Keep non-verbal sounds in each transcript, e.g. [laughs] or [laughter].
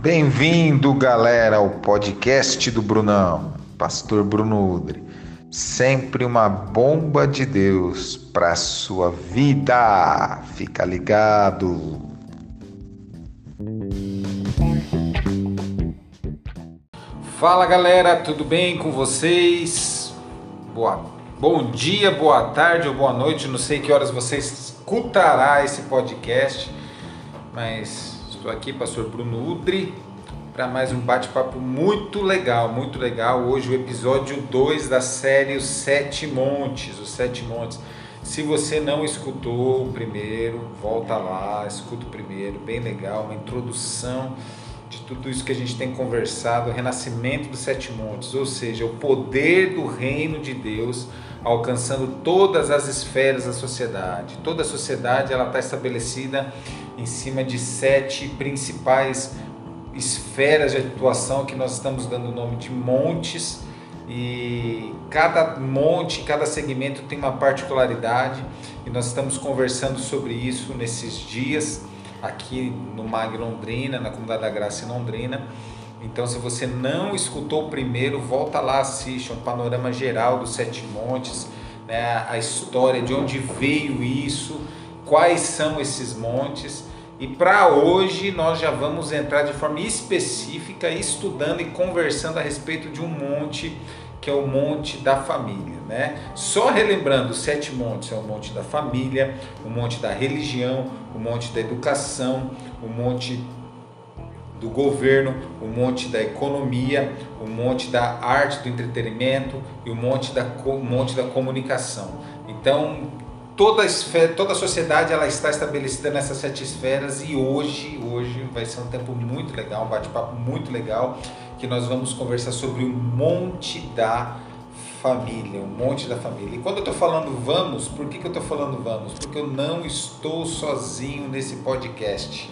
Bem-vindo, galera, ao podcast do Brunão, Pastor Bruno Udre. Sempre uma bomba de Deus para sua vida. Fica ligado. Fala, galera, tudo bem com vocês? Boa, bom dia, boa tarde ou boa noite. Não sei que horas você escutará esse podcast, mas Estou aqui, pastor Bruno Udri, para mais um bate-papo muito legal, muito legal. Hoje o episódio 2 da série Os Sete Montes, Os Sete Montes. Se você não escutou o primeiro, volta lá, escuta o primeiro, bem legal, uma introdução de tudo isso que a gente tem conversado, o renascimento dos sete montes, ou seja, o poder do reino de Deus alcançando todas as esferas da sociedade. Toda a sociedade ela está estabelecida em cima de sete principais esferas de atuação que nós estamos dando o nome de montes e cada monte, cada segmento tem uma particularidade e nós estamos conversando sobre isso nesses dias aqui no Mag Londrina, na Comunidade da Graça em Londrina. Então, se você não escutou o primeiro, volta lá, assiste um panorama geral dos Sete Montes, né, a história de onde veio isso, quais são esses montes. E para hoje nós já vamos entrar de forma específica estudando e conversando a respeito de um monte que é o monte da família, né? Só relembrando, os sete montes é o monte da família, o monte da religião, o monte da educação, o monte do governo, o monte da economia, o monte da arte do entretenimento e o monte da, o monte da comunicação. Então, toda a, esfera, toda a sociedade ela está estabelecida nessas sete esferas e hoje, hoje vai ser um tempo muito legal, um bate-papo muito legal, que nós vamos conversar sobre o monte da família, o monte da família. E quando eu estou falando vamos, por que, que eu estou falando vamos? Porque eu não estou sozinho nesse podcast.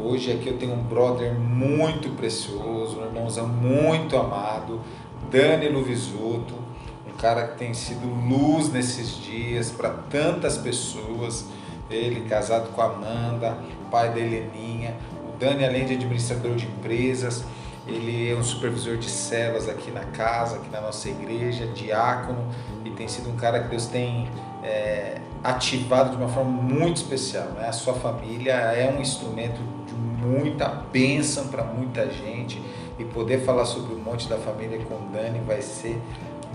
Hoje aqui eu tenho um brother muito precioso, um irmãozão muito amado, Danilo Visuto, um cara que tem sido luz nesses dias para tantas pessoas. Ele casado com a Amanda, pai da Heleninha. O Dani, além de administrador de empresas, ele é um supervisor de células aqui na casa, aqui na nossa igreja, diácono, e tem sido um cara que Deus tem é, ativado de uma forma muito especial. Né? A sua família é um instrumento muita bênção para muita gente e poder falar sobre o Monte da Família com o Dani vai ser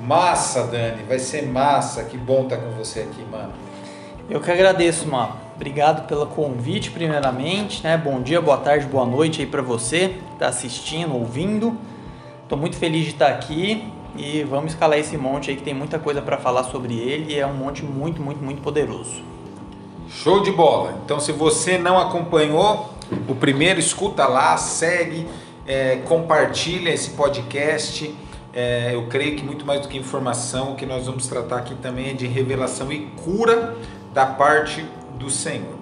massa, Dani, vai ser massa. Que bom estar tá com você aqui, mano. Eu que agradeço, mano. Obrigado pelo convite, primeiramente, né? Bom dia, boa tarde, boa noite aí para você que está assistindo, ouvindo. Tô muito feliz de estar aqui e vamos escalar esse monte aí que tem muita coisa para falar sobre ele e é um monte muito, muito, muito poderoso. Show de bola! Então, se você não acompanhou, o primeiro, escuta lá, segue, é, compartilha esse podcast. É, eu creio que muito mais do que informação, o que nós vamos tratar aqui também é de revelação e cura da parte do Senhor.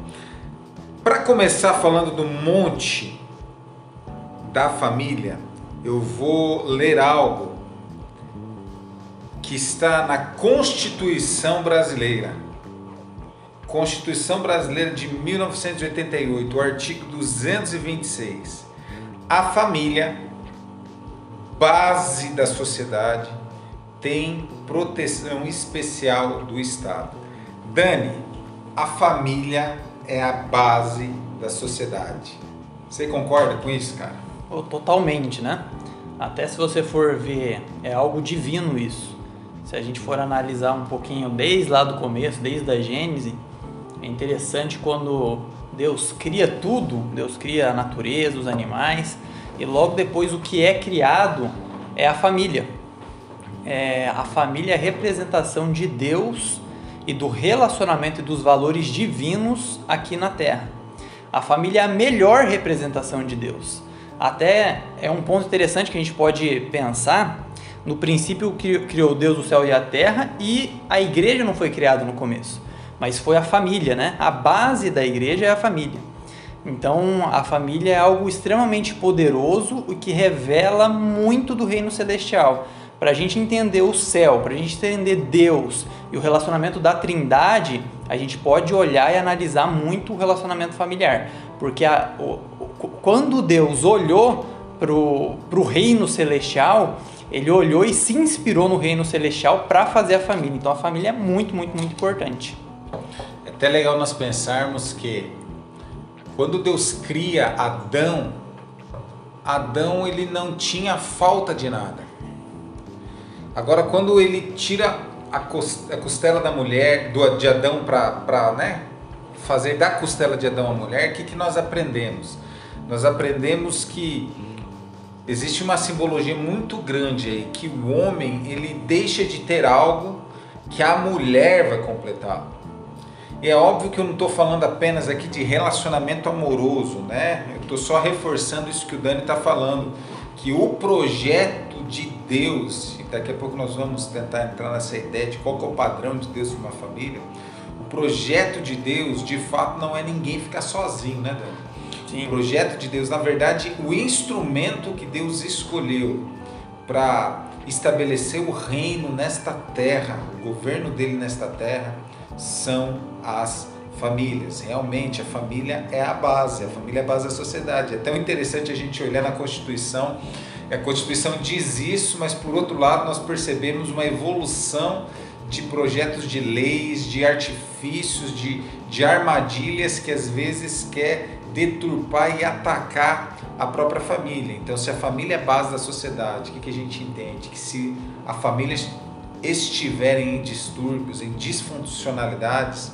Para começar falando do monte da família, eu vou ler algo que está na Constituição Brasileira Constituição Brasileira de 1988, o artigo 226. A família, base da sociedade, tem proteção especial do Estado. Dani, a família é a base da sociedade. Você concorda com isso, cara? Oh, totalmente, né? Até se você for ver, é algo divino isso. Se a gente for analisar um pouquinho desde lá do começo, desde a Gênese, é interessante quando Deus cria tudo, Deus cria a natureza, os animais, e logo depois o que é criado é a família. É, a família é a representação de Deus e do relacionamento e dos valores divinos aqui na Terra. A família é a melhor representação de Deus. Até é um ponto interessante que a gente pode pensar. No princípio criou Deus o céu e a terra e a igreja não foi criada no começo mas foi a família, né? A base da igreja é a família. Então, a família é algo extremamente poderoso e que revela muito do reino celestial. Para a gente entender o céu, para a gente entender Deus e o relacionamento da Trindade, a gente pode olhar e analisar muito o relacionamento familiar, porque a, o, quando Deus olhou para o reino celestial, ele olhou e se inspirou no reino celestial para fazer a família. Então a família é muito, muito, muito importante. É até legal nós pensarmos que quando Deus cria Adão, Adão ele não tinha falta de nada. Agora quando ele tira a costela da mulher, de Adão para né, fazer da costela de Adão a mulher, o que, que nós aprendemos? Nós aprendemos que existe uma simbologia muito grande aí que o homem ele deixa de ter algo que a mulher vai completar. E é óbvio que eu não estou falando apenas aqui de relacionamento amoroso, né? Eu estou só reforçando isso que o Dani está falando, que o projeto de Deus, e daqui a pouco nós vamos tentar entrar nessa ideia de qual é o padrão de Deus para uma família. O projeto de Deus, de fato, não é ninguém ficar sozinho, né, Dani? Sim. O projeto de Deus, na verdade, o instrumento que Deus escolheu para estabelecer o reino nesta terra, o governo dele nesta terra, são as famílias. Realmente, a família é a base, a família é a base da sociedade. É tão interessante a gente olhar na Constituição, a Constituição diz isso, mas por outro lado, nós percebemos uma evolução de projetos de leis, de artifícios, de, de armadilhas que às vezes quer deturpar e atacar a própria família. Então, se a família é base da sociedade, o que, que a gente entende? Que se a família estiverem em distúrbios, em disfuncionalidades,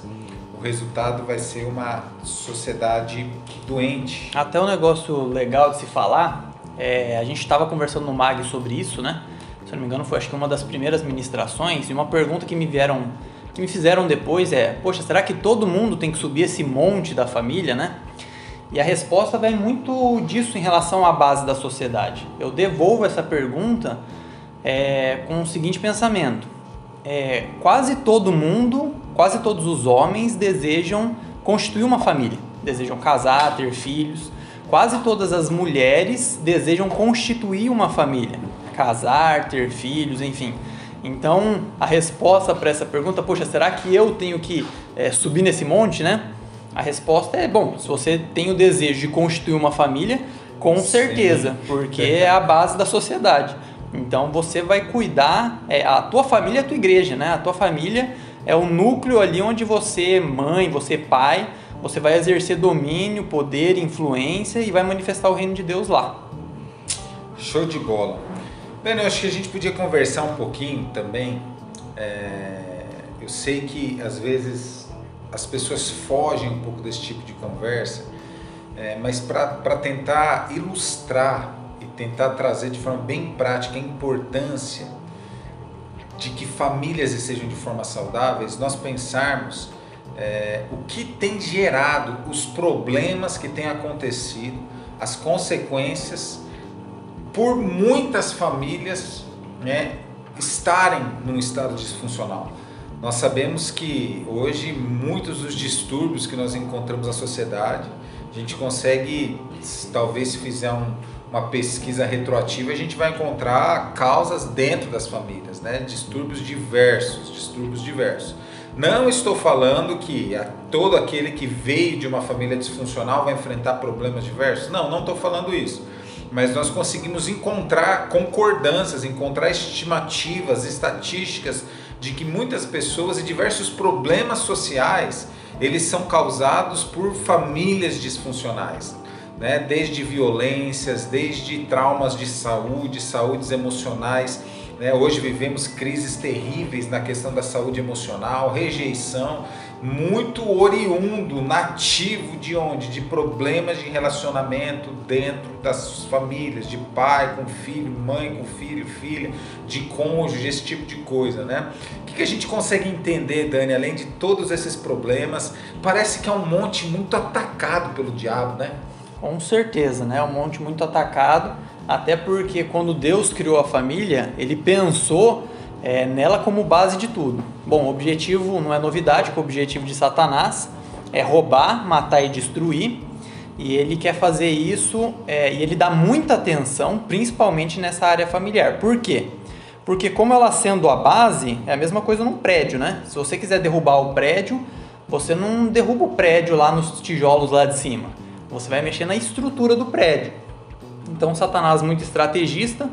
o resultado vai ser uma sociedade doente. Até um negócio legal de se falar, é, a gente estava conversando no MAG sobre isso, né? Se não me engano, foi acho que uma das primeiras ministrações, e uma pergunta que me vieram, que me fizeram depois é, poxa, será que todo mundo tem que subir esse monte da família, né? E a resposta vem muito disso em relação à base da sociedade. Eu devolvo essa pergunta é, com o seguinte pensamento: é, quase todo mundo, quase todos os homens desejam constituir uma família, desejam casar, ter filhos. Quase todas as mulheres desejam constituir uma família, casar, ter filhos, enfim. Então, a resposta para essa pergunta, poxa, será que eu tenho que é, subir nesse monte, né? A resposta é, bom, se você tem o desejo de constituir uma família, com Sim. certeza, porque é a base da sociedade. Então você vai cuidar, é, a tua família é a tua igreja, né? A tua família é o núcleo ali onde você, mãe, você, pai, você vai exercer domínio, poder, influência e vai manifestar o reino de Deus lá. Show de bola. Eu acho que a gente podia conversar um pouquinho também. É, eu sei que às vezes as pessoas fogem um pouco desse tipo de conversa, é, mas para tentar ilustrar tentar trazer de forma bem prática a importância de que famílias estejam de forma saudáveis, nós pensarmos é, o que tem gerado os problemas que têm acontecido, as consequências por muitas famílias né, estarem num estado disfuncional. Nós sabemos que hoje muitos dos distúrbios que nós encontramos na sociedade, a gente consegue, talvez se fizer um, uma pesquisa retroativa, a gente vai encontrar causas dentro das famílias, né? Distúrbios diversos, distúrbios diversos. Não estou falando que todo aquele que veio de uma família disfuncional vai enfrentar problemas diversos. Não, não estou falando isso. Mas nós conseguimos encontrar concordâncias, encontrar estimativas, estatísticas de que muitas pessoas e diversos problemas sociais eles são causados por famílias disfuncionais, né? desde violências, desde traumas de saúde, saúdes emocionais. Né? Hoje vivemos crises terríveis na questão da saúde emocional, rejeição muito oriundo, nativo de onde? De problemas de relacionamento dentro das famílias, de pai com filho, mãe com filho, filha, de cônjuge, esse tipo de coisa, né? O que, que a gente consegue entender, Dani, além de todos esses problemas? Parece que é um monte muito atacado pelo diabo, né? Com certeza, né? Um monte muito atacado, até porque quando Deus criou a família, ele pensou é, nela como base de tudo. Bom, o objetivo não é novidade, o objetivo de Satanás é roubar, matar e destruir. E ele quer fazer isso é, e ele dá muita atenção, principalmente nessa área familiar. Por quê? Porque como ela sendo a base, é a mesma coisa num prédio, né? Se você quiser derrubar o prédio, você não derruba o prédio lá nos tijolos lá de cima. Você vai mexer na estrutura do prédio. Então, Satanás, muito estrategista,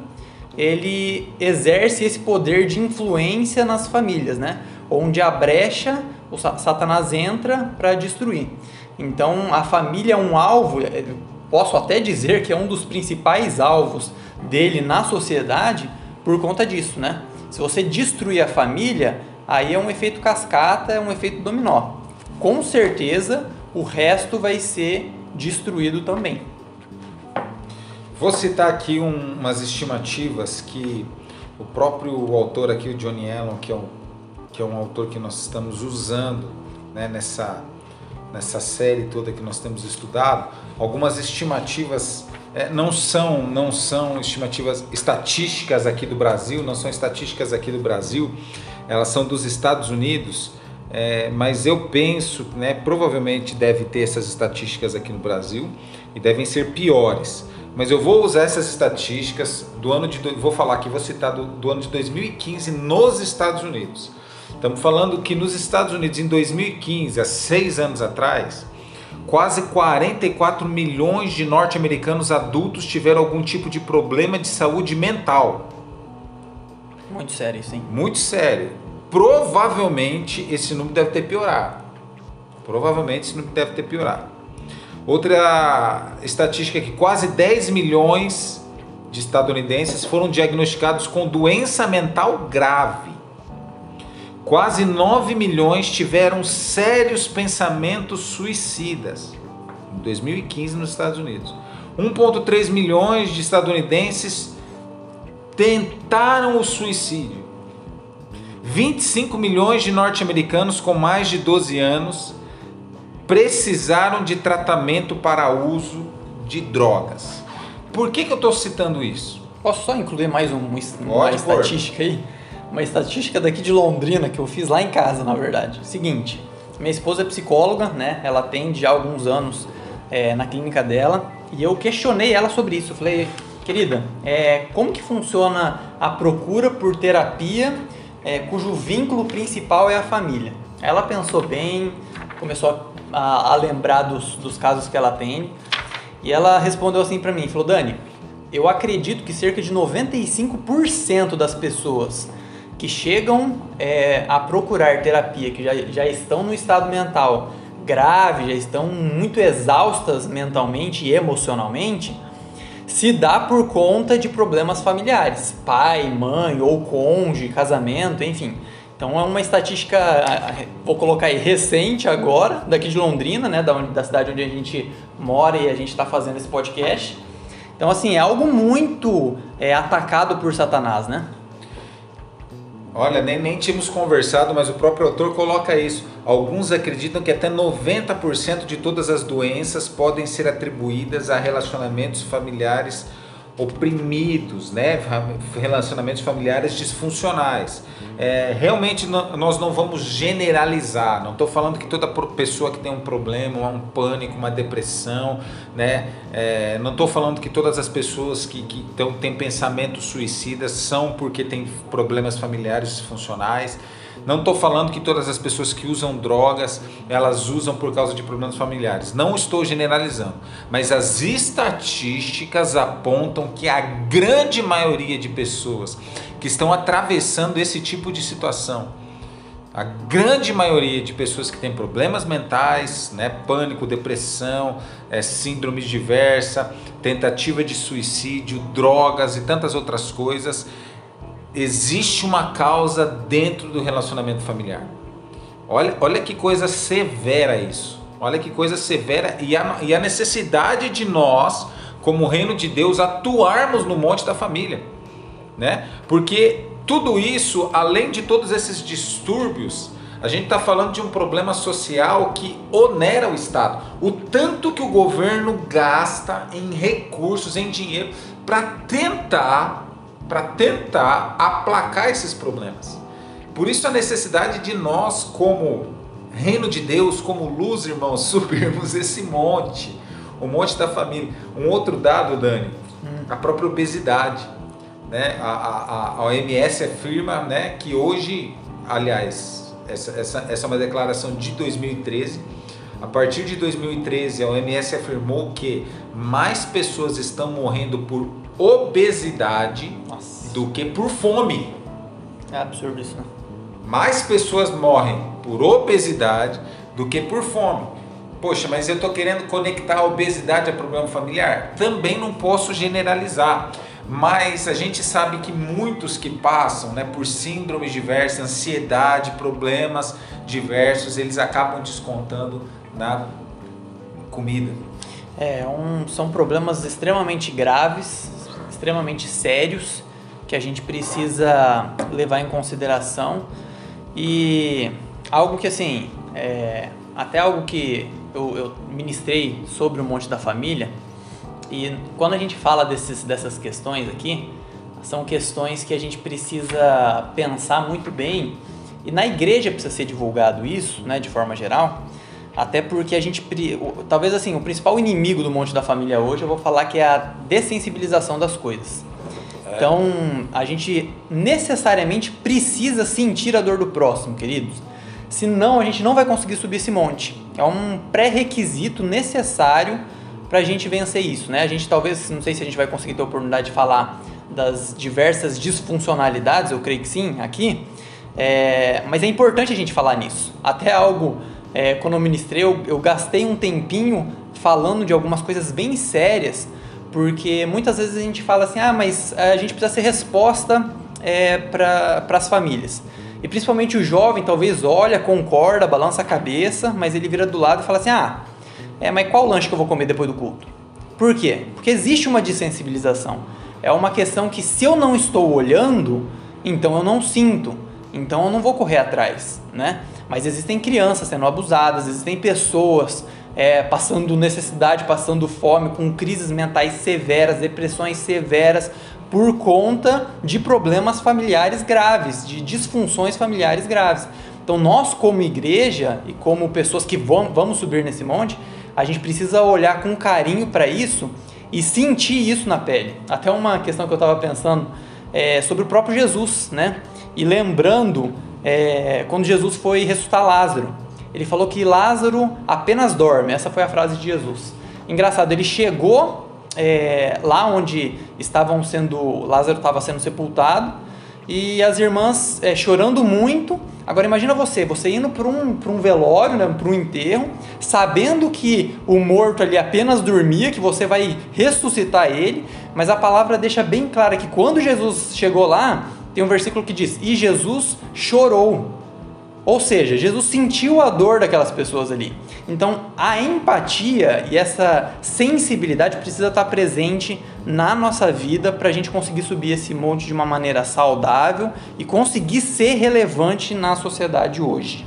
ele exerce esse poder de influência nas famílias, né? Onde a brecha, o Satanás entra para destruir. Então, a família é um alvo, é, posso até dizer que é um dos principais alvos dele na sociedade por conta disso, né? Se você destruir a família, aí é um efeito cascata, é um efeito dominó. Com certeza, o resto vai ser destruído também. Vou citar aqui um, umas estimativas que o próprio autor aqui, o Johnny Allen, que é um, que é um autor que nós estamos usando né, nessa, nessa série toda que nós temos estudado, algumas estimativas é, não são não são estimativas estatísticas aqui do Brasil, não são estatísticas aqui do Brasil, elas são dos Estados Unidos, é, mas eu penso, né, provavelmente deve ter essas estatísticas aqui no Brasil e devem ser piores. Mas eu vou usar essas estatísticas do ano de vou falar aqui, vou citar do, do ano de 2015 nos Estados Unidos. Estamos falando que nos Estados Unidos em 2015, há seis anos atrás, quase 44 milhões de norte-americanos adultos tiveram algum tipo de problema de saúde mental. Muito sério, sim. Muito sério. Provavelmente esse número deve ter piorado. Provavelmente esse número deve ter piorado. Outra estatística é que quase 10 milhões de estadunidenses foram diagnosticados com doença mental grave. Quase 9 milhões tiveram sérios pensamentos suicidas em 2015 nos Estados Unidos. 1,3 milhões de estadunidenses tentaram o suicídio. 25 milhões de norte-americanos com mais de 12 anos precisaram de tratamento para uso de drogas. Por que, que eu estou citando isso? Posso só incluir mais um, uma estatística aí? Uma estatística daqui de Londrina que eu fiz lá em casa, na verdade. Seguinte, minha esposa é psicóloga, né? Ela atende há alguns anos é, na clínica dela e eu questionei ela sobre isso. Eu falei, querida, é, como que funciona a procura por terapia é, cujo vínculo principal é a família? Ela pensou bem, começou a a, lembrar dos, dos casos que ela tem. E ela respondeu assim para mim, falou, Dani, eu acredito que cerca de 95% das pessoas que chegam é, a procurar terapia, que já, já estão no estado mental grave, já estão muito exaustas mentalmente e emocionalmente, se dá por conta de problemas familiares, pai, mãe ou cônjuge, casamento, enfim. Então é uma estatística, vou colocar aí, recente agora, daqui de Londrina, né, da, onde, da cidade onde a gente mora e a gente está fazendo esse podcast. Então, assim, é algo muito é, atacado por Satanás, né? Olha, nem, nem tínhamos conversado, mas o próprio autor coloca isso. Alguns acreditam que até 90% de todas as doenças podem ser atribuídas a relacionamentos familiares oprimidos, né? relacionamentos familiares disfuncionais. É, realmente nós não vamos generalizar, não estou falando que toda pessoa que tem um problema, um pânico, uma depressão, né? É, não estou falando que todas as pessoas que, que têm pensamentos suicidas são porque têm problemas familiares disfuncionais. Não estou falando que todas as pessoas que usam drogas elas usam por causa de problemas familiares. Não estou generalizando, mas as estatísticas apontam que a grande maioria de pessoas que estão atravessando esse tipo de situação, a grande maioria de pessoas que têm problemas mentais, né, pânico, depressão, é, síndrome diversa, tentativa de suicídio, drogas e tantas outras coisas, existe uma causa dentro do relacionamento familiar. Olha, olha que coisa severa isso. Olha que coisa severa e a, e a necessidade de nós, como reino de Deus, atuarmos no monte da família, né? Porque tudo isso, além de todos esses distúrbios, a gente está falando de um problema social que onera o Estado. O tanto que o governo gasta em recursos, em dinheiro, para tentar para tentar aplacar esses problemas. Por isso a necessidade de nós, como reino de Deus, como luz, irmãos, [laughs] subirmos esse monte, o monte da família. Um outro dado, Dani, hum. a própria obesidade. Né? A, a, a OMS afirma né, que hoje, aliás, essa, essa, essa é uma declaração de 2013, A partir de 2013, a OMS afirmou que mais pessoas estão morrendo por obesidade Nossa. do que por fome. É absurdo isso, né? Mais pessoas morrem por obesidade do que por fome. Poxa, mas eu estou querendo conectar a obesidade a problema familiar? Também não posso generalizar, mas a gente sabe que muitos que passam né, por síndromes diversas, ansiedade, problemas diversos, eles acabam descontando na comida. É, um, são problemas extremamente graves, extremamente sérios, que a gente precisa levar em consideração. E algo que, assim, é, até algo que eu, eu ministrei sobre o Monte da Família, e quando a gente fala desses, dessas questões aqui, são questões que a gente precisa pensar muito bem, e na igreja precisa ser divulgado isso, né, de forma geral, até porque a gente, talvez assim, o principal inimigo do Monte da Família hoje, eu vou falar que é a dessensibilização das coisas. É. Então, a gente necessariamente precisa sentir a dor do próximo, queridos. Senão, a gente não vai conseguir subir esse monte. É um pré-requisito necessário para a gente vencer isso, né? A gente talvez, não sei se a gente vai conseguir ter a oportunidade de falar das diversas disfuncionalidades, eu creio que sim, aqui. É, mas é importante a gente falar nisso. Até algo é, quando eu ministrei, eu, eu gastei um tempinho falando de algumas coisas bem sérias, porque muitas vezes a gente fala assim, ah, mas a gente precisa ser resposta é, para as famílias. E principalmente o jovem talvez olha, concorda, balança a cabeça, mas ele vira do lado e fala assim, ah, é, mas qual lanche que eu vou comer depois do culto? Por quê? Porque existe uma desensibilização. É uma questão que se eu não estou olhando, então eu não sinto, então eu não vou correr atrás, né? Mas existem crianças sendo abusadas, existem pessoas é, passando necessidade, passando fome, com crises mentais severas, depressões severas, por conta de problemas familiares graves, de disfunções familiares graves. Então, nós, como igreja e como pessoas que vão, vamos subir nesse monte, a gente precisa olhar com carinho para isso e sentir isso na pele. Até uma questão que eu estava pensando é sobre o próprio Jesus, né? E lembrando é, quando Jesus foi ressuscitar Lázaro. Ele falou que Lázaro apenas dorme. Essa foi a frase de Jesus. Engraçado, ele chegou é, lá onde estavam sendo Lázaro estava sendo sepultado e as irmãs é, chorando muito. Agora imagina você, você indo para um, um velório, né, para um enterro, sabendo que o morto ali apenas dormia, que você vai ressuscitar ele, mas a palavra deixa bem clara que quando Jesus chegou lá, tem um versículo que diz: E Jesus chorou. Ou seja, Jesus sentiu a dor daquelas pessoas ali. Então, a empatia e essa sensibilidade precisa estar presente na nossa vida para a gente conseguir subir esse monte de uma maneira saudável e conseguir ser relevante na sociedade hoje.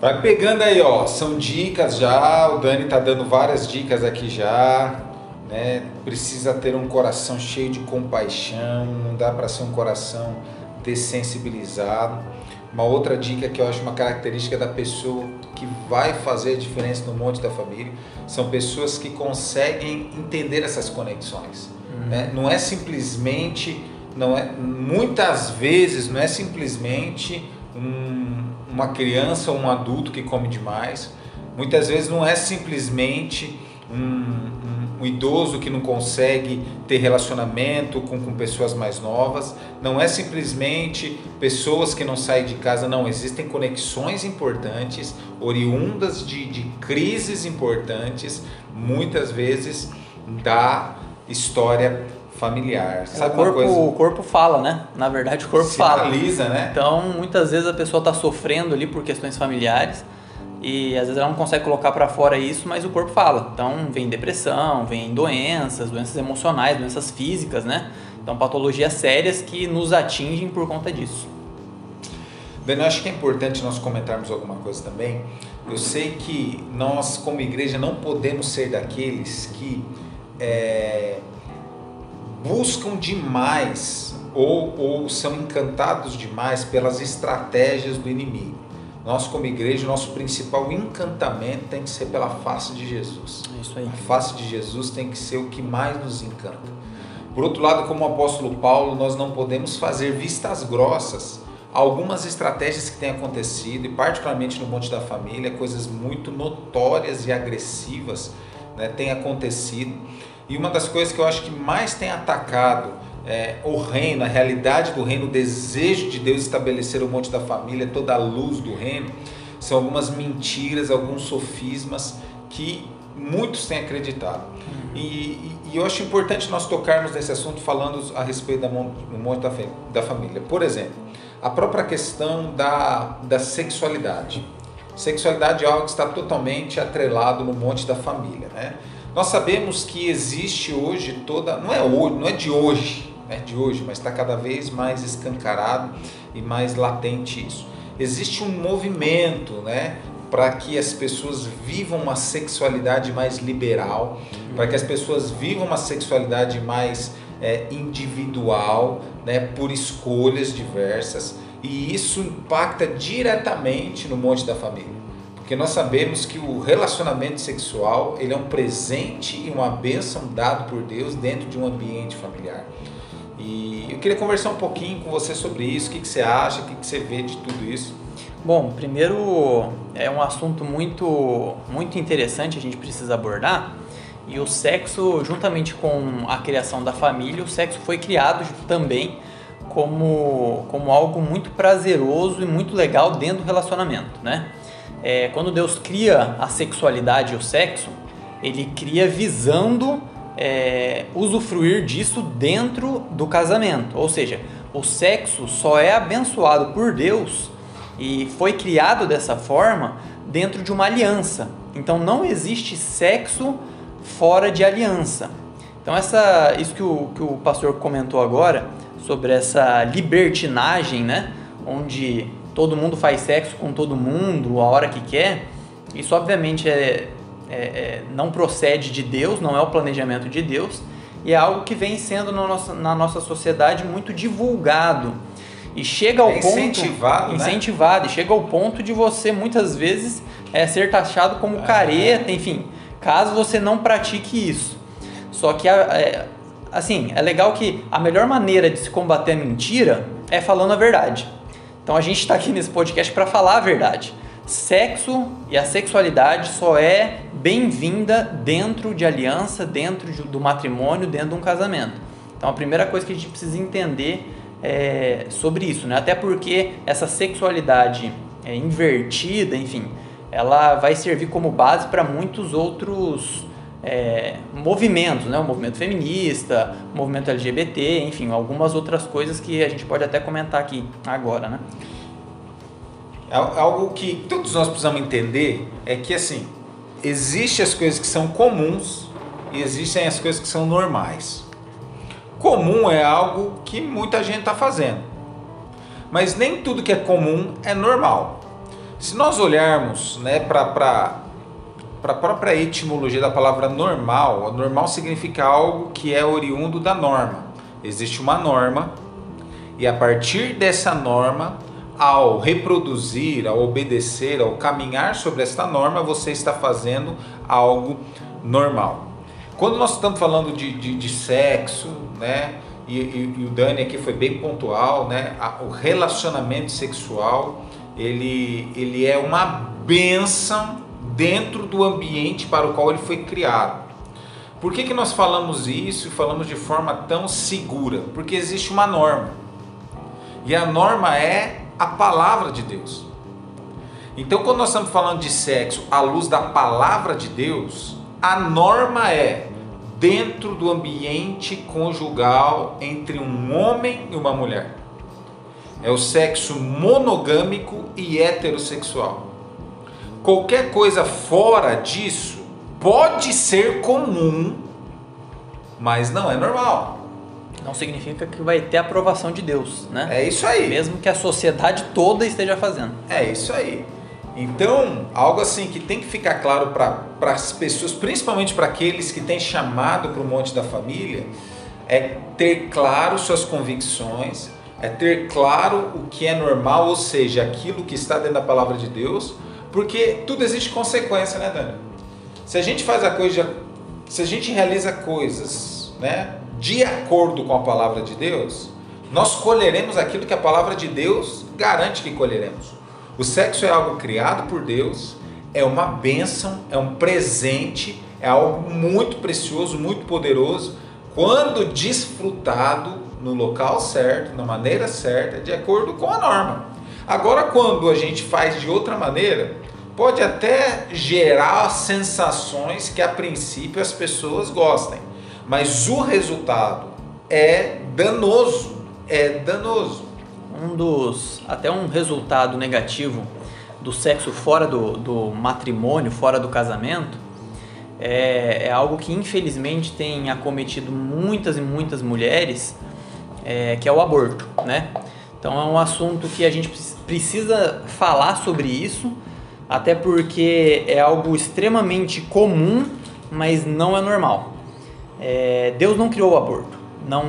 Vai pegando aí, ó. São dicas já. O Dani tá dando várias dicas aqui já né? Precisa ter um coração cheio de compaixão, não dá para ser um coração dessensibilizado. Uma outra dica que eu acho uma característica da pessoa que vai fazer a diferença no monte da família são pessoas que conseguem entender essas conexões. Uhum. Né? Não é simplesmente, não é, muitas vezes não é simplesmente um, uma criança ou um adulto que come demais. Muitas vezes não é simplesmente um, um idoso que não consegue ter relacionamento com, com pessoas mais novas, não é simplesmente pessoas que não saem de casa, não, existem conexões importantes, oriundas de, de crises importantes, muitas vezes da história familiar. Sabe o, corpo, o corpo fala, né? Na verdade, o corpo Sinaliza, fala. né? Então, muitas vezes a pessoa está sofrendo ali por questões familiares e às vezes ela não consegue colocar para fora isso, mas o corpo fala. Então vem depressão, vem doenças, doenças emocionais, doenças físicas, né? Então patologias sérias que nos atingem por conta disso. Eu acho que é importante nós comentarmos alguma coisa também. Eu sei que nós, como igreja, não podemos ser daqueles que é, buscam demais ou, ou são encantados demais pelas estratégias do inimigo. Nós, como igreja, nosso principal encantamento tem que ser pela face de Jesus. É isso aí. A face de Jesus tem que ser o que mais nos encanta. Por outro lado, como o apóstolo Paulo, nós não podemos fazer vistas grossas algumas estratégias que têm acontecido, e particularmente no Monte da Família, coisas muito notórias e agressivas né, têm acontecido. E uma das coisas que eu acho que mais tem atacado é, o reino, a realidade do reino, o desejo de Deus estabelecer o Monte da Família, toda a luz do reino, são algumas mentiras, alguns sofismas que muitos têm acreditado. E, e, e, eu acho importante nós tocarmos nesse assunto falando a respeito da, do Monte da, da Família. Por exemplo, a própria questão da, da sexualidade. Sexualidade é algo que está totalmente atrelado no Monte da Família. Né? Nós sabemos que existe hoje toda, não é hoje, não é de hoje, é de hoje, mas está cada vez mais escancarado e mais latente isso. Existe um movimento, né, para que as pessoas vivam uma sexualidade mais liberal, para que as pessoas vivam uma sexualidade mais é, individual, né, por escolhas diversas, e isso impacta diretamente no monte da família. Porque nós sabemos que o relacionamento sexual ele é um presente e uma bênção dado por Deus dentro de um ambiente familiar. E eu queria conversar um pouquinho com você sobre isso, o que, que você acha, o que, que você vê de tudo isso. Bom, primeiro é um assunto muito, muito interessante, a gente precisa abordar. E o sexo, juntamente com a criação da família, o sexo foi criado também como, como algo muito prazeroso e muito legal dentro do relacionamento, né? É, quando Deus cria a sexualidade e o sexo, ele cria visando é, usufruir disso dentro do casamento. Ou seja, o sexo só é abençoado por Deus e foi criado dessa forma dentro de uma aliança. Então não existe sexo fora de aliança. Então essa, isso que o, que o pastor comentou agora sobre essa libertinagem, né, onde todo mundo faz sexo com todo mundo a hora que quer, isso obviamente é, é, é, não procede de Deus, não é o planejamento de Deus, e é algo que vem sendo na nossa, na nossa sociedade muito divulgado. E chega ao é incentivado, ponto. Né? Incentivado. E chega ao ponto de você muitas vezes é, ser taxado como careta, enfim, caso você não pratique isso. Só que é, assim, é legal que a melhor maneira de se combater a mentira é falando a verdade. Então a gente está aqui nesse podcast para falar a verdade. Sexo e a sexualidade só é bem-vinda dentro de aliança, dentro do matrimônio, dentro de um casamento. Então a primeira coisa que a gente precisa entender é sobre isso, né? Até porque essa sexualidade é, invertida, enfim, ela vai servir como base para muitos outros é, movimentos, né? O movimento feminista, o movimento LGBT, enfim, algumas outras coisas que a gente pode até comentar aqui agora, né? É algo que todos nós precisamos entender é que assim, existem as coisas que são comuns e existem as coisas que são normais. Comum é algo que muita gente está fazendo, mas nem tudo que é comum é normal. Se nós olharmos né, para a própria etimologia da palavra normal, normal significa algo que é oriundo da norma. Existe uma norma e a partir dessa norma ao reproduzir, ao obedecer, ao caminhar sobre esta norma, você está fazendo algo normal. Quando nós estamos falando de, de, de sexo, né, e, e, e, o Dani aqui foi bem pontual, né, o relacionamento sexual, ele, ele é uma benção dentro do ambiente para o qual ele foi criado. Por que, que nós falamos isso e falamos de forma tão segura? Porque existe uma norma. E a norma é a palavra de Deus. Então, quando nós estamos falando de sexo à luz da palavra de Deus, a norma é dentro do ambiente conjugal entre um homem e uma mulher. É o sexo monogâmico e heterossexual. Qualquer coisa fora disso pode ser comum, mas não é normal não significa que vai ter aprovação de Deus, né? É isso aí. Mesmo que a sociedade toda esteja fazendo. É isso aí. Então, algo assim que tem que ficar claro para as pessoas, principalmente para aqueles que têm chamado para o Monte da Família, é ter claro suas convicções, é ter claro o que é normal, ou seja, aquilo que está dentro da palavra de Deus, porque tudo existe consequência, né, Dani? Se a gente faz a coisa, se a gente realiza coisas, né, de acordo com a palavra de Deus, nós colheremos aquilo que a palavra de Deus garante que colheremos. O sexo é algo criado por Deus, é uma bênção, é um presente, é algo muito precioso, muito poderoso, quando desfrutado no local certo, na maneira certa, de acordo com a norma. Agora, quando a gente faz de outra maneira, pode até gerar sensações que a princípio as pessoas gostem, mas o resultado é danoso, é danoso. Um dos até um resultado negativo do sexo fora do, do matrimônio, fora do casamento, é, é, algo que infelizmente tem acometido muitas e muitas mulheres, é, que é o aborto, né? Então é um assunto que a gente precisa falar sobre isso, até porque é algo extremamente comum, mas não é normal. É, Deus não criou o aborto, não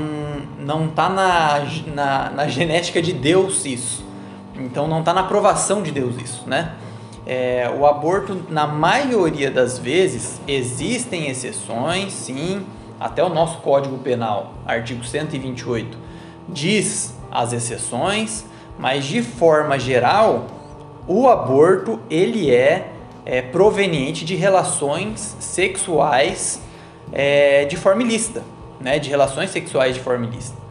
não está na, na, na, genética de Deus isso, então não está na aprovação de Deus isso, né? É, o aborto, na maioria das vezes, existem exceções, sim, até o nosso Código Penal, artigo 128, diz as exceções, mas de forma geral, o aborto ele é, é proveniente de relações sexuais é, de forma ilícita, né? de relações sexuais de forma ilícita.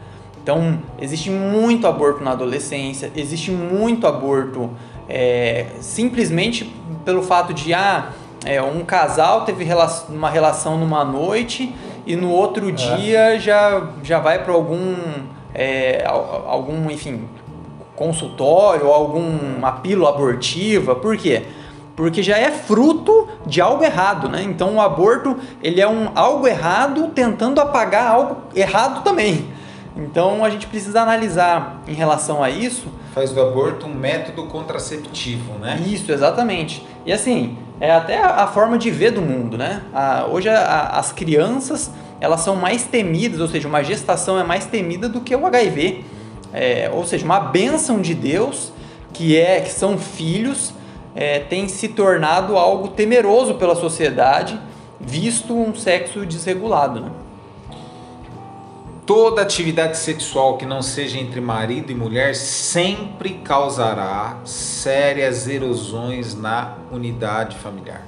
Então, existe muito aborto na adolescência, existe muito aborto é, simplesmente pelo fato de ah, é, um casal teve uma relação numa noite e no outro é. dia já, já vai para algum, é, algum, enfim, consultório, algum apelo abortiva. Por quê? Porque já é fruto de algo errado, né? Então o aborto ele é um algo errado tentando apagar algo errado também. Então a gente precisa analisar em relação a isso. Faz do aborto um método contraceptivo, né? Isso, exatamente. E assim, é até a forma de ver do mundo, né? A, hoje a, as crianças elas são mais temidas, ou seja, uma gestação é mais temida do que o HIV é, ou seja, uma bênção de Deus, que é que são filhos, é, tem se tornado algo temeroso pela sociedade, visto um sexo desregulado. Né? Toda atividade sexual que não seja entre marido e mulher sempre causará sérias erosões na unidade familiar.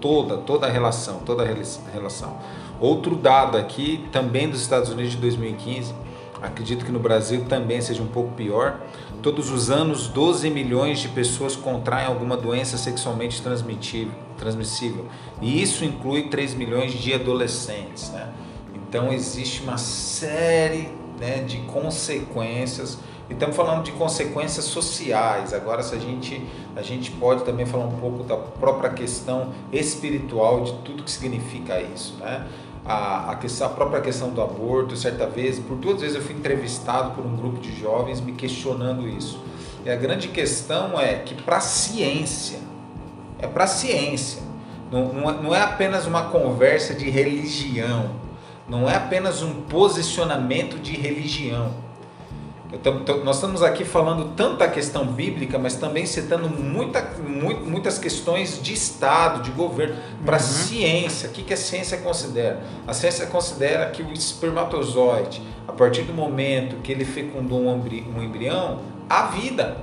Toda, toda relação, toda relação. Outro dado aqui, também dos Estados Unidos de 2015, acredito que no Brasil também seja um pouco pior. Todos os anos, 12 milhões de pessoas contraem alguma doença sexualmente transmissível. E isso inclui 3 milhões de adolescentes. Né? Então, existe uma série né, de consequências. E estamos falando de consequências sociais. Agora, se a gente, a gente pode também falar um pouco da própria questão espiritual de tudo que significa isso. Né? A, a, questão, a própria questão do aborto, certa vez, por duas vezes eu fui entrevistado por um grupo de jovens me questionando isso. E a grande questão é que para a ciência, é para a ciência, não, é, não é apenas uma conversa de religião, não é apenas um posicionamento de religião nós estamos aqui falando tanto da questão bíblica, mas também citando muita, muitas questões de Estado, de governo, para a uhum. ciência. O que, que a ciência considera? A ciência considera que o espermatozoide, a partir do momento que ele fecundou um, um embrião, há vida.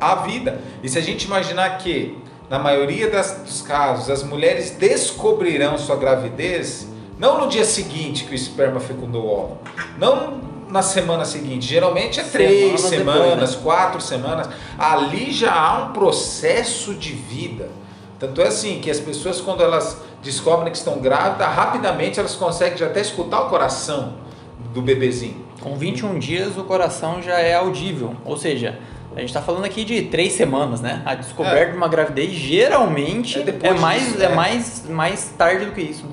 Há vida. E se a gente imaginar que, na maioria das, dos casos, as mulheres descobrirão sua gravidez, não no dia seguinte que o esperma fecundou o óvulo, não na semana seguinte. Geralmente é três semana semanas, depois, né? quatro semanas. Ali já há um processo de vida. Tanto é assim que as pessoas, quando elas descobrem que estão grávidas, rapidamente elas conseguem já até escutar o coração do bebezinho. Com 21 dias o coração já é audível. Ou seja, a gente está falando aqui de três semanas, né? A descoberta é. de uma gravidez geralmente é, é mais, disso, é, é mais, mais tarde do que isso.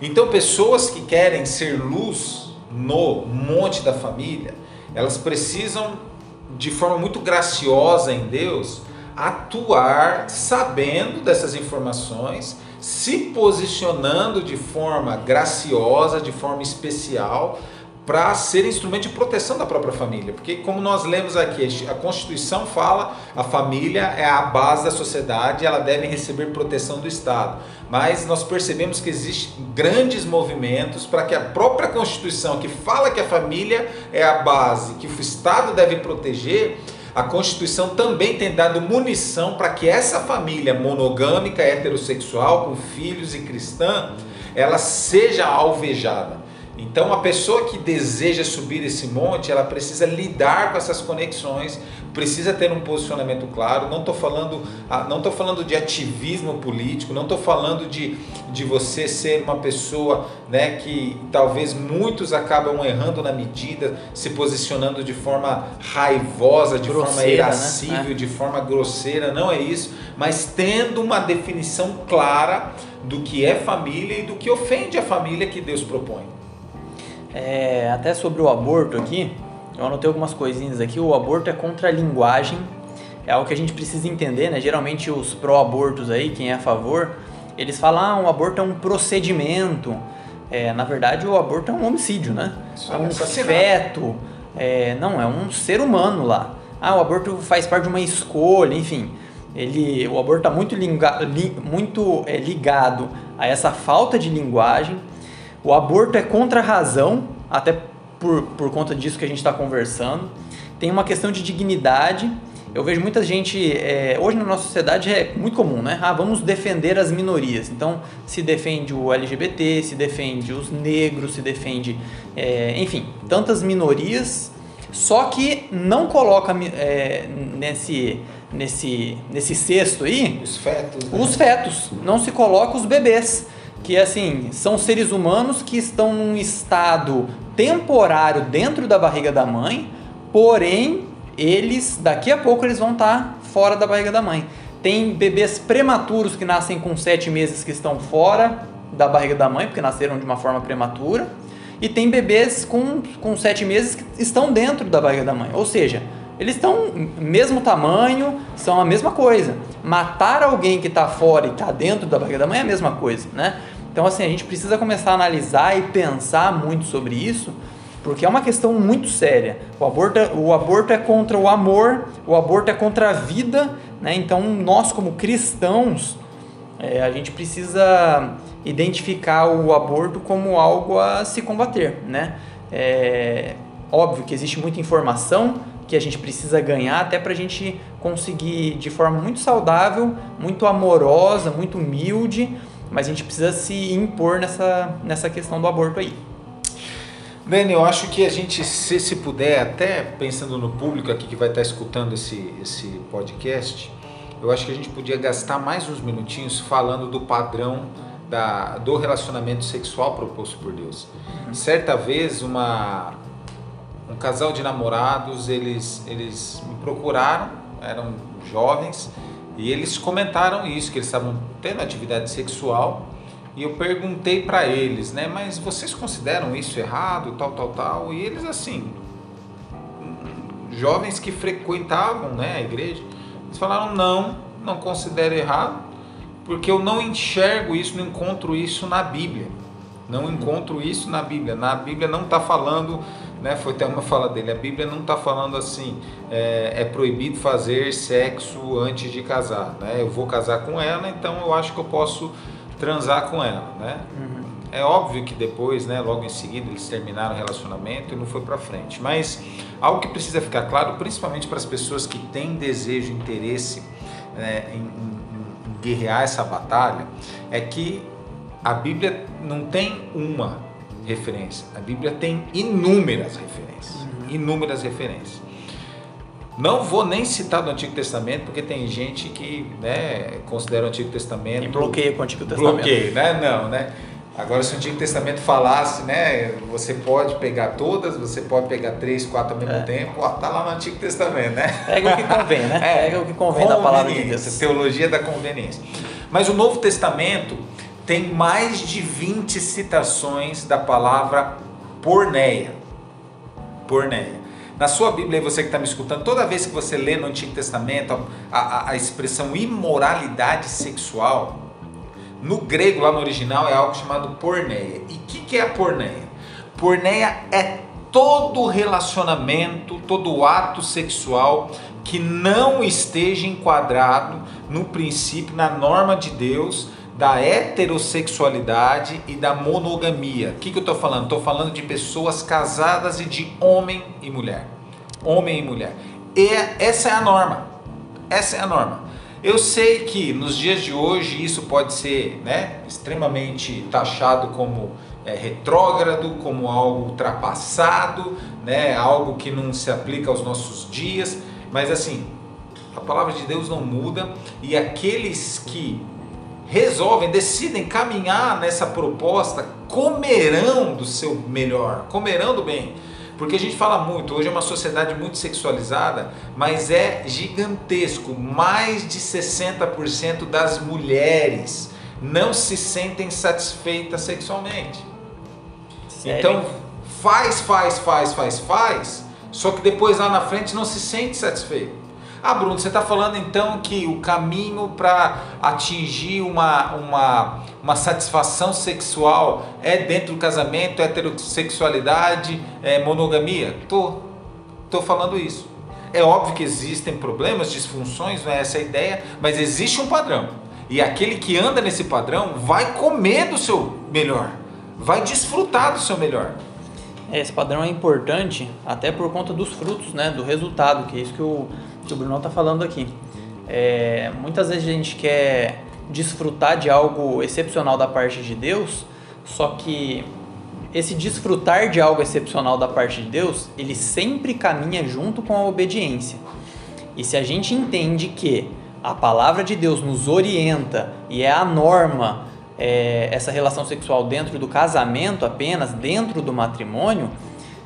Então, pessoas que querem ser luz no monte da família, elas precisam, de forma muito graciosa em Deus, atuar sabendo dessas informações, se posicionando de forma graciosa, de forma especial, para ser instrumento de proteção da própria família. Porque, como nós lemos aqui, a Constituição fala a família é a base da sociedade, ela deve receber proteção do Estado. Mas nós percebemos que existem grandes movimentos para que a própria Constituição, que fala que a família é a base, que o Estado deve proteger, a Constituição também tem dado munição para que essa família monogâmica, heterossexual, com filhos e cristã, ela seja alvejada. Então, a pessoa que deseja subir esse monte, ela precisa lidar com essas conexões, precisa ter um posicionamento claro. Não estou falando, ah, não tô falando de ativismo político, não estou falando de, de você ser uma pessoa né, que talvez muitos acabam errando na medida, se posicionando de forma raivosa, de grosseira, forma irascível, né? de forma grosseira. Não é isso, mas tendo uma definição clara do que é família e do que ofende a família que Deus propõe. É, até sobre o aborto aqui, eu anotei algumas coisinhas aqui. O aborto é contra a linguagem, é algo que a gente precisa entender, né? Geralmente os pró-abortos aí, quem é a favor, eles falam ah, o aborto é um procedimento. É, na verdade, o aborto é um homicídio, né? Isso é um feto. É, não, é um ser humano lá. Ah, o aborto faz parte de uma escolha, enfim. Ele, o aborto está muito, li, muito é, ligado a essa falta de linguagem o aborto é contra a razão, até por, por conta disso que a gente está conversando. Tem uma questão de dignidade. Eu vejo muita gente, é, hoje na nossa sociedade é muito comum, né? Ah, vamos defender as minorias. Então, se defende o LGBT, se defende os negros, se defende, é, enfim, tantas minorias, só que não coloca é, nesse, nesse, nesse cesto aí os fetos, né? os fetos, não se coloca os bebês que assim são seres humanos que estão num estado temporário dentro da barriga da mãe, porém eles daqui a pouco eles vão estar fora da barriga da mãe. Tem bebês prematuros que nascem com sete meses que estão fora da barriga da mãe porque nasceram de uma forma prematura e tem bebês com, com sete meses que estão dentro da barriga da mãe. Ou seja, eles estão mesmo tamanho, são a mesma coisa. Matar alguém que está fora e está dentro da barriga da mãe é a mesma coisa, né? Então, assim, a gente precisa começar a analisar e pensar muito sobre isso, porque é uma questão muito séria. O aborto, é, o aborto é contra o amor, o aborto é contra a vida, né? Então, nós, como cristãos, é, a gente precisa identificar o aborto como algo a se combater, né? É óbvio que existe muita informação que a gente precisa ganhar até para a gente conseguir de forma muito saudável, muito amorosa, muito humilde, mas a gente precisa se impor nessa, nessa questão do aborto aí. Dani, eu acho que a gente, se, se puder, até pensando no público aqui que vai estar escutando esse, esse podcast, eu acho que a gente podia gastar mais uns minutinhos falando do padrão da, do relacionamento sexual proposto por Deus. Uhum. Certa vez, uma, um casal de namorados, eles, eles me procuraram, eram jovens, e eles comentaram isso, que eles estavam tendo atividade sexual. E eu perguntei para eles, né, mas vocês consideram isso errado, tal, tal, tal? E eles assim, jovens que frequentavam, né, a igreja, eles falaram não, não considero errado, porque eu não enxergo isso, não encontro isso na Bíblia. Não encontro isso na Bíblia. Na Bíblia não está falando né? Foi até uma fala dele. A Bíblia não está falando assim, é, é, proibido fazer sexo antes de casar, né? Eu vou casar com ela, então eu acho que eu posso transar com ela, né? Uhum. É óbvio que depois, né, logo em seguida, eles terminaram o relacionamento e não foi para frente. Mas algo que precisa ficar claro, principalmente para as pessoas que têm desejo, interesse né, em, em, em guerrear essa batalha, é que a Bíblia não tem uma referência. A Bíblia tem inúmeras referências, uhum. inúmeras referências. Não vou nem citar do Antigo Testamento, porque tem gente que né, considera o Antigo Testamento. E bloqueia com o Antigo Testamento. Bloqueia, né? Não, né? Agora, se o Antigo Testamento falasse, né? Você pode pegar todas, você pode pegar três, quatro ao mesmo é. tempo, ó, tá lá no Antigo Testamento, né? Pega o que convém, né? [laughs] É, Pega o que convém da palavra de Deus. Teologia da conveniência. Mas o Novo Testamento, tem mais de 20 citações da palavra porneia. Porneia. Na sua Bíblia, você que está me escutando, toda vez que você lê no Antigo Testamento a, a, a expressão imoralidade sexual, no grego, lá no original, é algo chamado porneia. E o que, que é a porneia? Porneia é todo relacionamento, todo ato sexual que não esteja enquadrado no princípio, na norma de Deus, da heterossexualidade e da monogamia. O que, que eu estou falando? Estou falando de pessoas casadas e de homem e mulher. Homem e mulher. é, essa é a norma. Essa é a norma. Eu sei que nos dias de hoje isso pode ser né, extremamente taxado como é, retrógrado, como algo ultrapassado, né, algo que não se aplica aos nossos dias, mas assim, a palavra de Deus não muda e aqueles que resolvem, decidem caminhar nessa proposta, comerão do seu melhor, comerão do bem. Porque a gente fala muito, hoje é uma sociedade muito sexualizada, mas é gigantesco. Mais de 60% das mulheres não se sentem satisfeitas sexualmente. Sério? Então, faz, faz, faz, faz, faz, só que depois lá na frente não se sente satisfeito. Ah, Bruno, você está falando então que o caminho para atingir uma, uma, uma satisfação sexual é dentro do casamento, heterossexualidade, é, monogamia? Tô, tô falando isso. É óbvio que existem problemas, disfunções, não é essa a ideia, mas existe um padrão. E aquele que anda nesse padrão vai comer do seu melhor, vai desfrutar do seu melhor. Esse padrão é importante até por conta dos frutos, né, do resultado, que é isso que o que o Bruno está falando aqui. É, muitas vezes a gente quer desfrutar de algo excepcional da parte de Deus, só que esse desfrutar de algo excepcional da parte de Deus, ele sempre caminha junto com a obediência. E se a gente entende que a palavra de Deus nos orienta e é a norma é, essa relação sexual dentro do casamento apenas, dentro do matrimônio,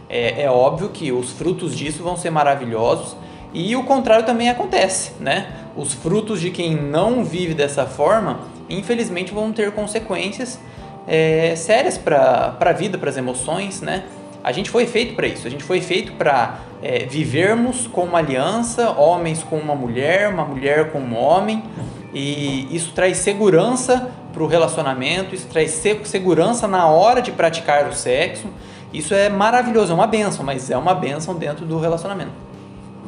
é, é óbvio que os frutos disso vão ser maravilhosos e o contrário também acontece, né? Os frutos de quem não vive dessa forma, infelizmente, vão ter consequências é, sérias para a vida, para as emoções, né? A gente foi feito para isso, a gente foi feito para é, vivermos com uma aliança, homens com uma mulher, uma mulher com um homem, e isso traz segurança para o relacionamento, isso traz segurança na hora de praticar o sexo. Isso é maravilhoso, é uma benção, mas é uma benção dentro do relacionamento.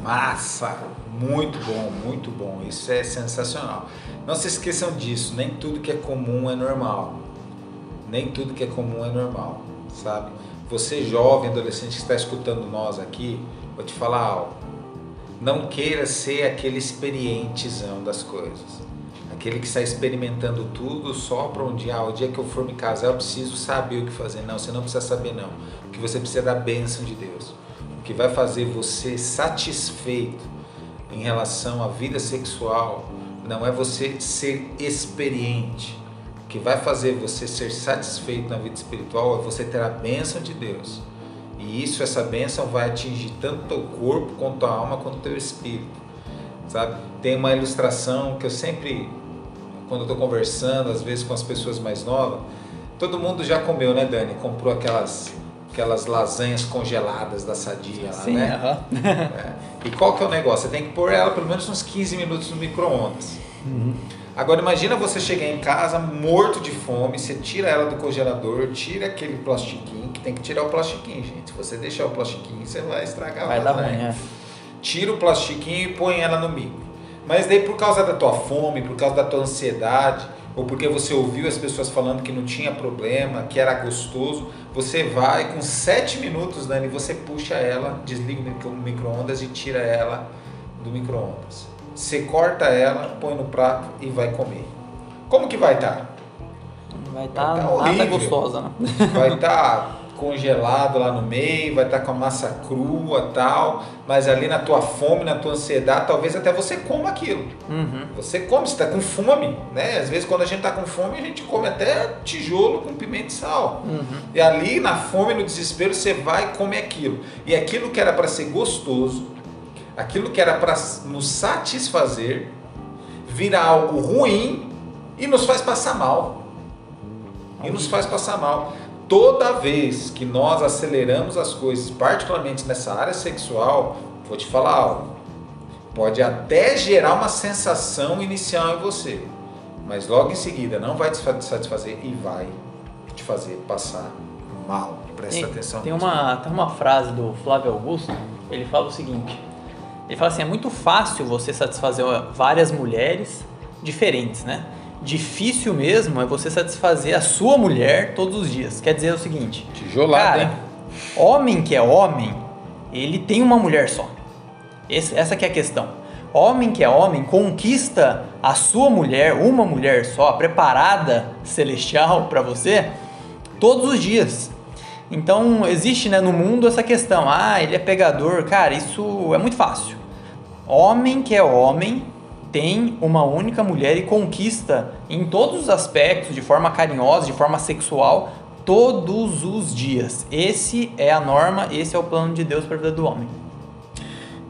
Massa! Muito bom, muito bom. Isso é sensacional. Não se esqueçam disso, nem tudo que é comum é normal. Nem tudo que é comum é normal, sabe? Você jovem, adolescente que está escutando nós aqui, vou te falar algo. Não queira ser aquele experientezão das coisas. Aquele que está experimentando tudo só para um dia, ah, o dia que eu for me casar eu preciso saber o que fazer. Não, você não precisa saber não. O que você precisa é da bênção de Deus que vai fazer você satisfeito em relação à vida sexual não é você ser experiente. O que vai fazer você ser satisfeito na vida espiritual é você ter a bênção de Deus. E isso, essa bênção vai atingir tanto o corpo, quanto a alma, quanto o teu espírito. Sabe? Tem uma ilustração que eu sempre, quando estou conversando, às vezes com as pessoas mais novas, todo mundo já comeu, né, Dani? Comprou aquelas aquelas lasanhas congeladas da Sadia lá, Sim, né? Uh -huh. é. E qual que é o negócio? Você tem que pôr ela pelo menos uns 15 minutos no micro-ondas. Uhum. Agora imagina você chegar em casa morto de fome, você tira ela do congelador, tira aquele plastiquinho, que tem que tirar o plastiquinho, gente. Se você deixar o plastiquinho, você vai estragar vai a lasanha. Dar ruim, é. Tira o plastiquinho e põe ela no micro. Mas daí por causa da tua fome, por causa da tua ansiedade, ou porque você ouviu as pessoas falando que não tinha problema, que era gostoso, você vai com sete minutos, Dani, você puxa ela, desliga o micro-ondas e tira ela do micro-ondas. Você corta ela, põe no prato e vai comer. Como que vai estar? Tá? Vai estar tá, tá nada gostosa, né? Vai estar tá [laughs] congelado lá no meio, vai estar com a massa crua tal, mas ali na tua fome, na tua ansiedade, talvez até você coma aquilo. Uhum. Você come, você está com fome, né? Às vezes quando a gente está com fome, a gente come até tijolo com pimenta e sal. Uhum. E ali na fome, no desespero, você vai e come aquilo. E aquilo que era para ser gostoso, aquilo que era para nos satisfazer, vira algo ruim e nos faz passar mal. E nos faz passar mal toda vez que nós aceleramos as coisas, particularmente nessa área sexual, vou te falar algo. Pode até gerar uma sensação inicial em você, mas logo em seguida não vai te satisfazer e vai te fazer passar mal. Presta tem, atenção. Tem uma, tem uma frase do Flávio Augusto, ele fala o seguinte: ele fala assim, é muito fácil você satisfazer várias mulheres diferentes, né? Difícil mesmo é você satisfazer a sua mulher todos os dias. Quer dizer o seguinte: Tijolada, cara, hein? homem que é homem, ele tem uma mulher só. Esse, essa que é a questão. Homem que é homem conquista a sua mulher, uma mulher só, preparada celestial para você, todos os dias. Então existe né, no mundo essa questão, ah, ele é pegador, cara, isso é muito fácil. Homem que é homem tem uma única mulher e conquista em todos os aspectos, de forma carinhosa, de forma sexual, todos os dias. Esse é a norma, esse é o plano de Deus para a vida do homem.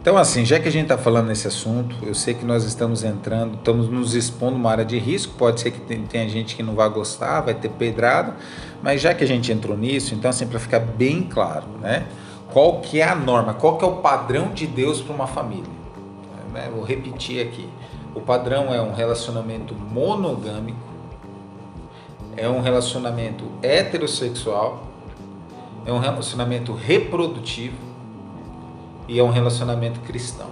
Então, assim, já que a gente está falando nesse assunto, eu sei que nós estamos entrando, estamos nos expondo uma área de risco, pode ser que tenha gente que não vai gostar, vai ter pedrado, mas já que a gente entrou nisso, então, assim, para ficar bem claro, né? Qual que é a norma, qual que é o padrão de Deus para uma família? Né? Vou repetir aqui. O padrão é um relacionamento monogâmico, é um relacionamento heterossexual, é um relacionamento reprodutivo, e é um relacionamento cristão.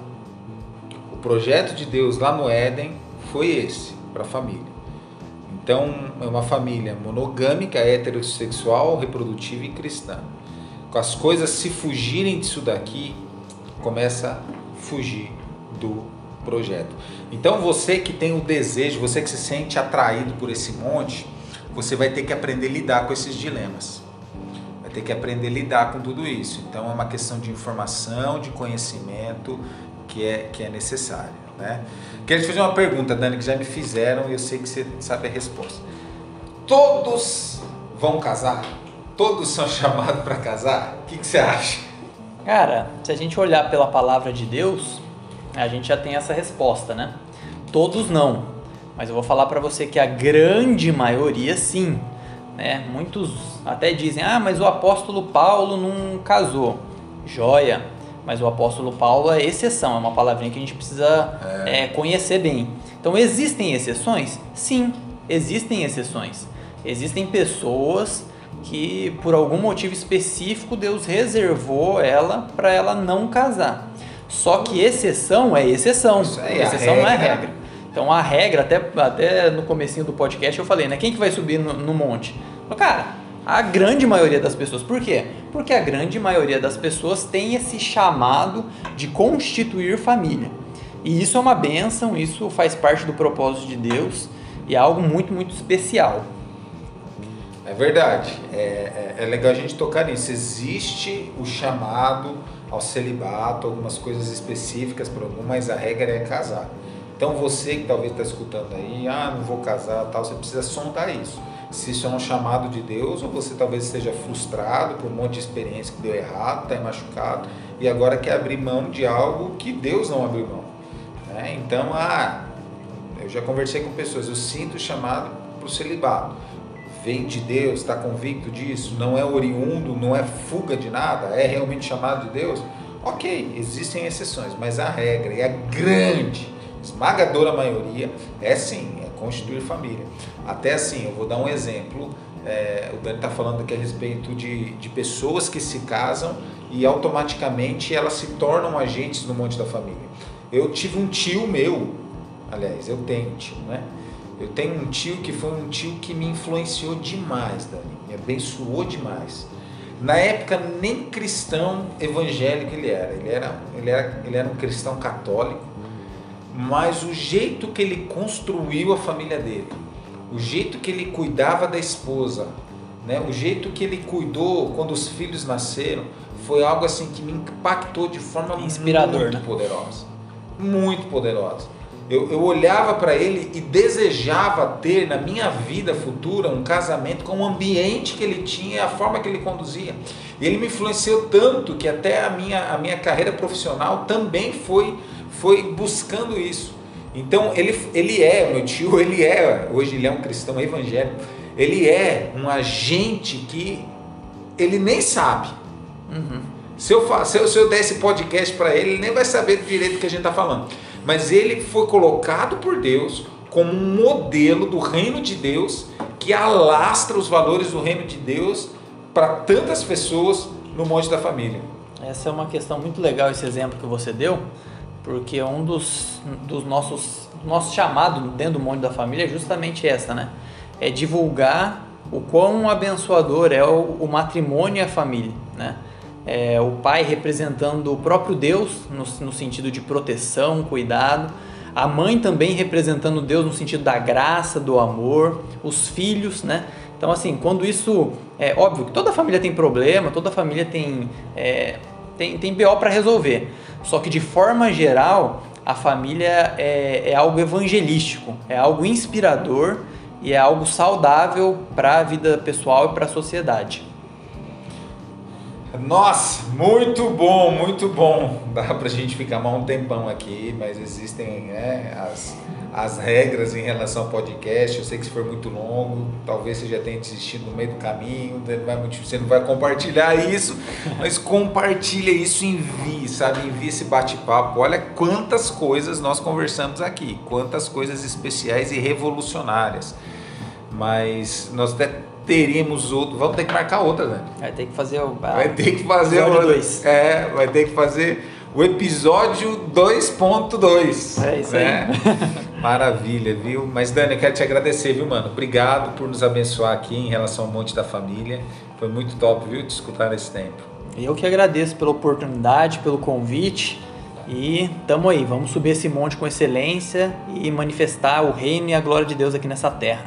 O projeto de Deus lá no Éden foi esse, para a família. Então, é uma família monogâmica, heterossexual, reprodutiva e cristã. Com as coisas se fugirem disso daqui, começa a fugir do projeto. Então, você que tem o desejo, você que se sente atraído por esse monte, você vai ter que aprender a lidar com esses dilemas vai ter que aprender a lidar com tudo isso. Então é uma questão de informação, de conhecimento que é, que é necessário. Né? Queria te fazer uma pergunta, Dani, que já me fizeram e eu sei que você sabe a resposta. Todos vão casar? Todos são [laughs] chamados para casar? O que, que você acha? Cara, se a gente olhar pela palavra de Deus, a gente já tem essa resposta, né? Todos não, mas eu vou falar para você que a grande maioria sim. Né? Muitos até dizem, ah, mas o apóstolo Paulo não casou. Joia, mas o apóstolo Paulo é exceção, é uma palavrinha que a gente precisa é. É, conhecer bem. Então, existem exceções? Sim, existem exceções. Existem pessoas que, por algum motivo específico, Deus reservou ela para ela não casar. Só que exceção é exceção. É exceção não é regra. Então a regra, até, até no comecinho do podcast eu falei, né? Quem que vai subir no, no monte? Cara, a grande maioria das pessoas. Por quê? Porque a grande maioria das pessoas tem esse chamado de constituir família. E isso é uma benção, isso faz parte do propósito de Deus e é algo muito, muito especial. É verdade. É, é, é legal a gente tocar nisso. Existe o chamado ao celibato, algumas coisas específicas para algum, mas a regra é casar. Então você que talvez está escutando aí, ah, não vou casar, tal, você precisa sondar isso se isso é um chamado de Deus ou você talvez esteja frustrado por um monte de experiência que deu errado, está machucado e agora quer abrir mão de algo que Deus não abriu mão. Né? Então, ah, eu já conversei com pessoas, eu sinto chamado para o celibato. Vem de Deus, está convicto disso, não é oriundo, não é fuga de nada, é realmente chamado de Deus. Ok, existem exceções, mas a regra e a grande, esmagadora maioria é sim, é constituir família. Até assim, eu vou dar um exemplo. É, o Dani está falando aqui a respeito de, de pessoas que se casam e automaticamente elas se tornam agentes no monte da família. Eu tive um tio meu, aliás, eu tenho um tio, né? Eu tenho um tio que foi um tio que me influenciou demais, Dani, me abençoou demais. Na época, nem cristão evangélico ele era. Ele era, ele era, ele era um cristão católico, mas o jeito que ele construiu a família dele, o jeito que ele cuidava da esposa, né? o jeito que ele cuidou quando os filhos nasceram, foi algo assim que me impactou de forma Inspirador, muito né? poderosa. Muito poderosa. Eu, eu olhava para ele e desejava ter na minha vida futura um casamento com o ambiente que ele tinha e a forma que ele conduzia. E ele me influenciou tanto que até a minha, a minha carreira profissional também foi, foi buscando isso. Então ele, ele é, meu tio, ele é, hoje ele é um cristão evangélico, ele é um agente que ele nem sabe. Uhum. Se, eu, se, eu, se eu der esse podcast para ele, ele nem vai saber direito do que a gente está falando. Mas ele foi colocado por Deus como um modelo do reino de Deus que alastra os valores do reino de Deus para tantas pessoas no monte da família. Essa é uma questão muito legal, esse exemplo que você deu porque um dos, dos nossos nosso chamado dentro do Monte da Família é justamente essa, né? É divulgar o quão abençoador é o, o matrimônio e a família, né? É, o pai representando o próprio Deus no, no sentido de proteção, cuidado, a mãe também representando Deus no sentido da graça, do amor, os filhos, né? Então, assim, quando isso. É óbvio que toda família tem problema, toda família tem, é, tem, tem BO para resolver. Só que, de forma geral, a família é, é algo evangelístico, é algo inspirador e é algo saudável para a vida pessoal e para a sociedade. Nossa, muito bom, muito bom. Dá pra gente ficar mais um tempão aqui, mas existem né, as, as regras em relação ao podcast. Eu sei que se for muito longo, talvez você já tenha desistido no meio do caminho, você não vai compartilhar isso, mas compartilha isso, envie, sabe? Envie esse bate-papo. Olha quantas coisas nós conversamos aqui, quantas coisas especiais e revolucionárias. Mas nós teríamos outro. Vamos ter que marcar outra, né? Vai ter que fazer o. vai ter que fazer o. Dois. É, vai ter que fazer o episódio 2.2. É isso né? aí. [laughs] Maravilha, viu? Mas Dani, eu quero te agradecer, viu, mano? Obrigado por nos abençoar aqui em relação ao Monte da Família. Foi muito top, viu, te escutar nesse tempo. Eu que agradeço pela oportunidade, pelo convite. E tamo aí, vamos subir esse monte com excelência e manifestar o reino e a glória de Deus aqui nessa terra.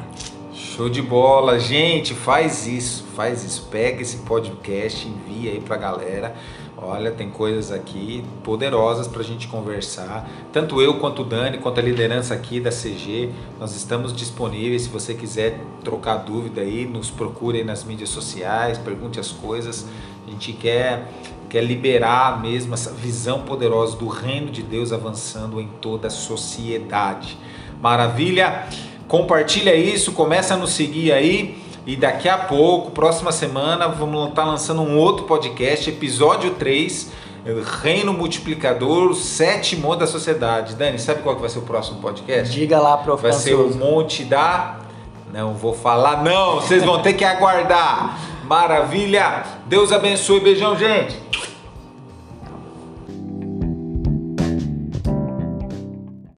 Show de bola, gente, faz isso, faz isso, pega esse podcast, envia aí pra galera. Olha, tem coisas aqui poderosas para a gente conversar. Tanto eu quanto o Dani, quanto a liderança aqui da CG, nós estamos disponíveis. Se você quiser trocar dúvida aí, nos procure aí nas mídias sociais, pergunte as coisas. A gente quer, quer liberar mesmo essa visão poderosa do reino de Deus avançando em toda a sociedade. Maravilha? Compartilha isso, começa a nos seguir aí. E daqui a pouco, próxima semana, vamos estar lançando um outro podcast, episódio 3, Reino Multiplicador, sétimo da sociedade. Dani, sabe qual que vai ser o próximo podcast? Diga lá, prof. Vai ser o Monte da. Não vou falar, não, vocês vão ter que aguardar. Maravilha! Deus abençoe, beijão, gente!